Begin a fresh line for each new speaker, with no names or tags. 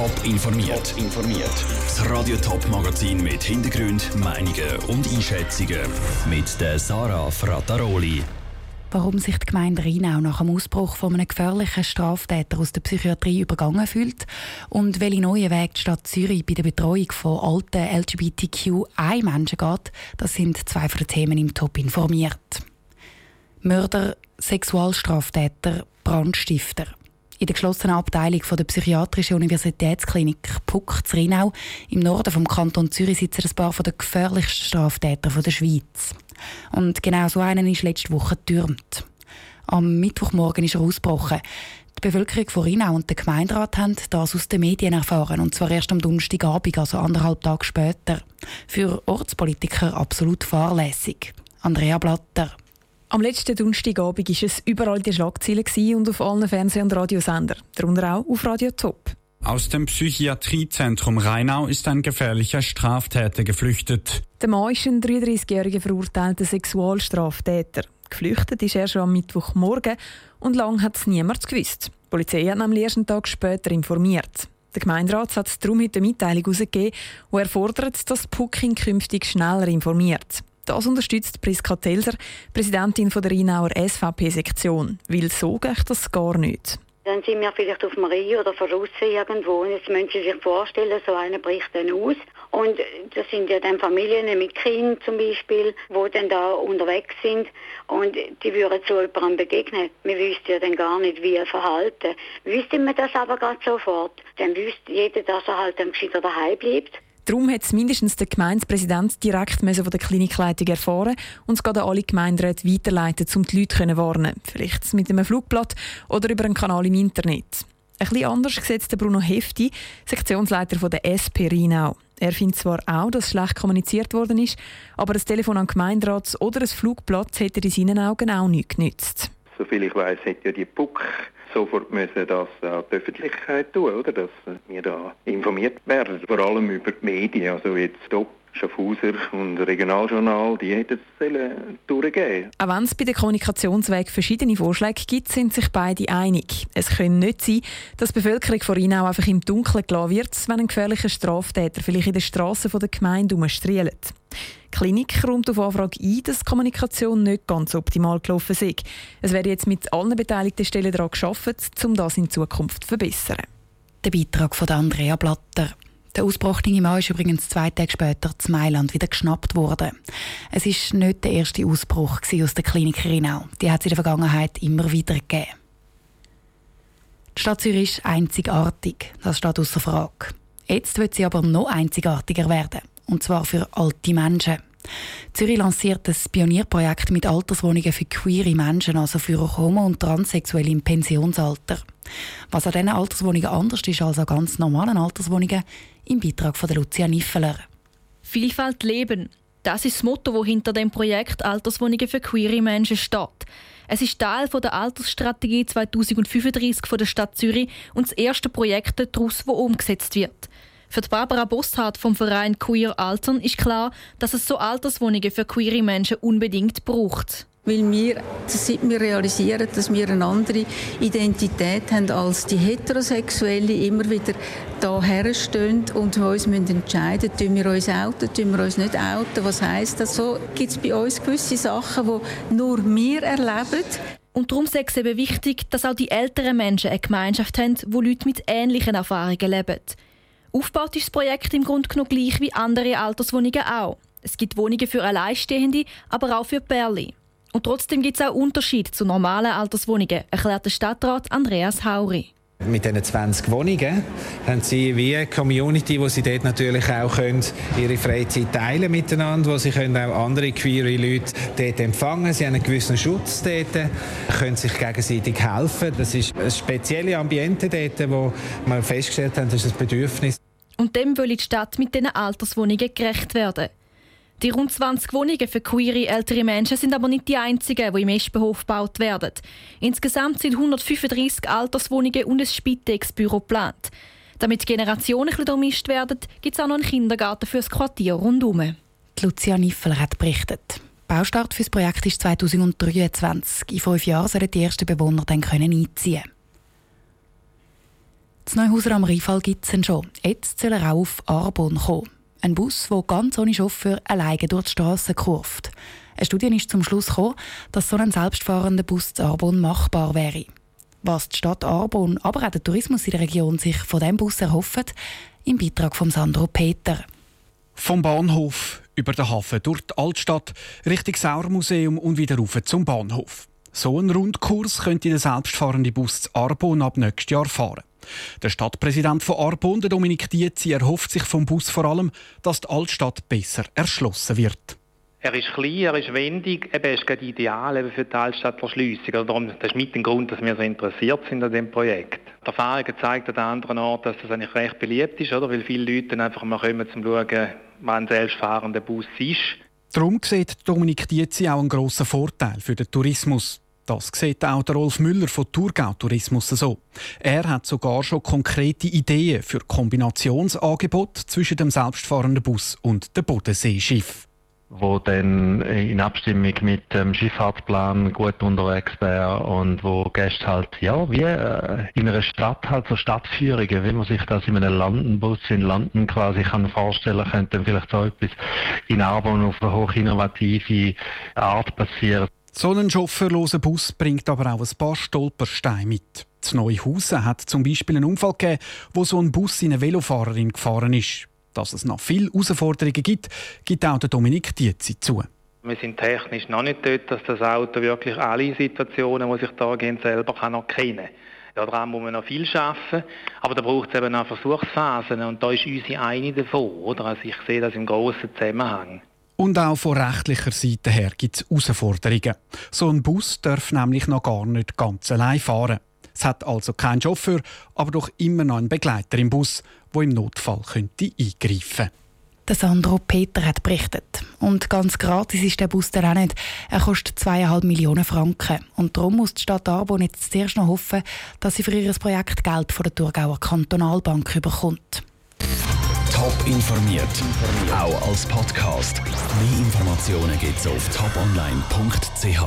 Top informiert. informiert. Das Radio Top Magazin mit Hintergrund, Meinungen und Einschätzungen mit der Sarah Frataroli.
Warum sich die Gemeinde Rheinau nach dem Ausbruch von einem gefährlichen Straftäter aus der Psychiatrie übergangen fühlt und welche neue Wege die Stadt Zürich bei der Betreuung von alten LGBTQI-Menschen geht, das sind zwei von den Themen im Top informiert. Mörder, Sexualstraftäter, Brandstifter. In der geschlossenen Abteilung der Psychiatrischen Universitätsklinik Puck zu Rheinau im Norden vom Kanton Zürich sitzen ein paar der gefährlichsten Straftäter der Schweiz. Und genau so einen ist letzte Woche getürmt. Am Mittwochmorgen ist er ausgebrochen. Die Bevölkerung von Rheinau und der Gemeinderat haben das aus den Medien erfahren, und zwar erst am Donnerstagabend, also anderthalb Tage später. Für Ortspolitiker absolut fahrlässig. Andrea Blatter.
Am letzten Donnerstagabend war es überall in den Schlagzeilen und auf allen Fernseh- und Radiosender, darunter auch auf Radio Top.
Aus dem Psychiatriezentrum Rheinau ist ein gefährlicher Straftäter geflüchtet.
Der Mann ist ein 33-jähriger verurteilter Sexualstraftäter. Geflüchtet ist er schon am Mittwochmorgen und lange hat es niemand gewusst. Die Polizei hat am ersten Tag später informiert. Der Gemeinderat hat darum heute eine Mitteilung herausgegeben, wo er fordert, dass Pucking künftig schneller informiert. Das unterstützt Priska Telser, Präsidentin der Rheinauer SVP-Sektion. Weil so geht das gar nicht.
Dann sind wir vielleicht auf Rhein oder von irgendwo und jetzt müssen Sie sich vorstellen, so einer bricht dann aus. Und das sind ja dann Familien mit Kindern zum Beispiel, die dann da unterwegs sind und die würden so jemandem begegnen. Wir wüssten ja dann gar nicht, wie er verhalten. Wüsste man das aber gerade sofort, dann wüsste jeder, dass er halt dann gescheiter daheim bleibt.
Darum hat es mindestens der Gemeindepräsident direkt von der Klinikleitung erfahren und es an alle Gemeinderäte weiterleiten, um die Leute zu warnen. Vielleicht mit einem Flugblatt oder über einen Kanal im Internet. Ein bisschen anders sieht Bruno Hefti, Sektionsleiter der SP Rheinau. Er findet zwar auch, dass schlecht kommuniziert worden ist, aber ein Telefon an Gemeinderat oder ein Flugblatt hätte in seinen Augen auch nicht genützt.
Soviel ich weiß, hat ja die PUC sofort müssen das an die Öffentlichkeit tun, oder? dass wir da informiert werden, vor allem über die Medien, also jetzt Top Schaffhauser und Regionaljournal, die hätten es durchgeben
Auch wenn es bei den Kommunikationswegen verschiedene Vorschläge gibt, sind sich beide einig. Es kann nicht sein, dass die Bevölkerung von Rheinau einfach im Dunkeln gelassen wird, wenn ein gefährlicher Straftäter vielleicht in den Strassen der Gemeinde umstrielt. Die Klinik räumt auf Anfrage ein, dass die Kommunikation nicht ganz optimal gelaufen sei. Es werde jetzt mit allen beteiligten Stellen daran gearbeitet, um das in Zukunft zu verbessern.
Der Beitrag von Andrea Blatter. Der ausgebrochene Mann ist übrigens zwei Tage später zu Mailand wieder geschnappt worden. Es ist nicht der erste Ausbruch aus der Klinik Rheinau. Die hat es in der Vergangenheit immer wieder gegeben. Die Stadt Zürich ist einzigartig, das steht außer Frage. Jetzt wird sie aber noch einzigartiger werden und zwar für alte Menschen. Zürich lanciert das Pionierprojekt mit Alterswohnungen für queere Menschen, also für Homo- und Transsexuelle im Pensionsalter. Was an diesen Alterswohnungen anders ist als an ganz normalen Alterswohnungen, im Beitrag von Lucia Niffeler.
Vielfalt leben. Das ist das Motto, das hinter dem Projekt Alterswohnungen für queere Menschen steht. Es ist Teil der Altersstrategie 2035 der Stadt Zürich und das erste Projekt daraus, das umgesetzt wird. Für Barbara Bosthardt vom Verein Queer Altern ist klar, dass es so Alterswohnungen für queere Menschen unbedingt braucht.
Weil wir, seit wir realisieren, dass wir eine andere Identität haben als die Heterosexuelle, immer wieder da herstehen und wir uns entscheiden müssen, tun wir uns outen, tun wir uns nicht outen. Was heisst das? So gibt es bei uns gewisse Sachen, die nur wir erleben.
Und darum ist es eben wichtig, dass auch die älteren Menschen eine Gemeinschaft haben, wo Leute mit ähnlichen Erfahrungen leben. Aufgebaut ist das Projekt im Grunde genommen gleich wie andere Alterswohnungen auch. Es gibt Wohnungen für Alleinstehende, aber auch für Pärchen. Und trotzdem gibt es auch Unterschiede zu normalen Alterswohnungen, erklärt der Stadtrat Andreas Hauri.
Mit diesen 20 Wohnungen haben sie wie eine Community, wo sie dort natürlich auch können, ihre Freizeit teilen miteinander, wo sie können auch andere queere Leute dort empfangen. Sie haben einen gewissen Schutz dort, können sich gegenseitig helfen. Das ist ein spezielles Ambiente dort, wo wir festgestellt haben, das ist ein Bedürfnis.
Und dem will die Stadt mit diesen Alterswohnungen gerecht werden. Die rund 20 Wohnungen für queere ältere Menschen sind aber nicht die einzigen, die im Espenhof gebaut werden. Insgesamt sind 135 Alterswohnungen und ein Spitex-Büro geplant. Damit Generationen durchmischt werden, gibt es auch noch einen Kindergarten für das Quartier rundherum.
Lucia Niffel hat berichtet. Baustart für das Projekt ist 2023. In fünf Jahren sollen die ersten Bewohner dann einziehen können Das Neuhauser am Rheinfall gibt es schon. Jetzt soll er auch auf Arbon kommen. Ein Bus, der ganz ohne Chauffeur alleine durch die Straße kurft. Eine Studie ist zum Schluss gekommen, dass so ein selbstfahrender Bus zu Arbon machbar wäre. Was die Stadt Arbon, aber auch der Tourismus in der Region sich von diesem Bus erhoffen, im Beitrag von Sandro Peter.
Vom Bahnhof über den Hafen durch die Altstadt, Richtung Sauermuseum und wieder rauf zum Bahnhof. So einen Rundkurs könnte der selbstfahrende Bus zu Arbon ab nächstes Jahr fahren. Der Stadtpräsident von Arbon, Dominik Dietzi, erhofft sich vom Bus vor allem, dass die Altstadt besser erschlossen wird.
Er ist klein, er ist wendig, eben ist gerade ideal für die Altstadterschliessung. Darum, das ist mit dem Grund, dass wir so interessiert sind an dem Projekt. Die Erfahrung zeigt an anderen Orten, dass das eigentlich recht beliebt ist, oder? weil viele Leute dann einfach mal kommen, um zu schauen, wann ein selbstfahrender Bus ist.
Darum sieht Dominik Dietzi auch einen grossen Vorteil für den Tourismus. Das sieht auch der Rolf Müller von Thurgau Tourismus so. Er hat sogar schon konkrete Ideen für Kombinationsangebote zwischen dem selbstfahrenden Bus und dem Bodenseeschiff
wo dann in Abstimmung mit dem Schifffahrtsplan gut unterwegs wäre und wo Gäste halt, ja, wie äh, in einer Stadt halt so Stadtführungen, wie man sich das in einem Landenbus in Landen quasi kann vorstellen, könnte vielleicht so etwas in Arbon auf eine hochinnovative Art passieren.
So ein chauffeurloser Bus bringt aber auch ein paar Stolpersteine mit. Z Neuhausen hat zum Beispiel einen Unfall gegeben, wo so ein Bus in eine Velofahrerin gefahren ist. Dass es noch viele Herausforderungen gibt, gibt auch der Dominik Dietzi zu.
Wir sind technisch noch nicht dort, dass das Auto wirklich alle Situationen, die sich da gehen, selber kann erkennen kann. Daran muss man noch viel arbeiten, aber da braucht es eben auch Versuchsphasen und da ist unsere eine davon. Oder? Also ich sehe das im grossen Zusammenhang.
Und auch von rechtlicher Seite her gibt es Herausforderungen. So ein Bus darf nämlich noch gar nicht ganz allein fahren. Es hat also keinen Chauffeur, aber doch immer noch einen Begleiter im Bus, der im Notfall könnte eingreifen könnte.
Der Sandro Peter hat berichtet. Und ganz gratis ist der Bus dann auch nicht. Er kostet zweieinhalb Millionen Franken. Und darum muss die Stadt Arbon jetzt zuerst noch hoffen, dass sie für ihr Projekt Geld von der Thurgauer Kantonalbank bekommt.
Top informiert, auch als Podcast. Mehr Informationen gibt es auf toponline.ch.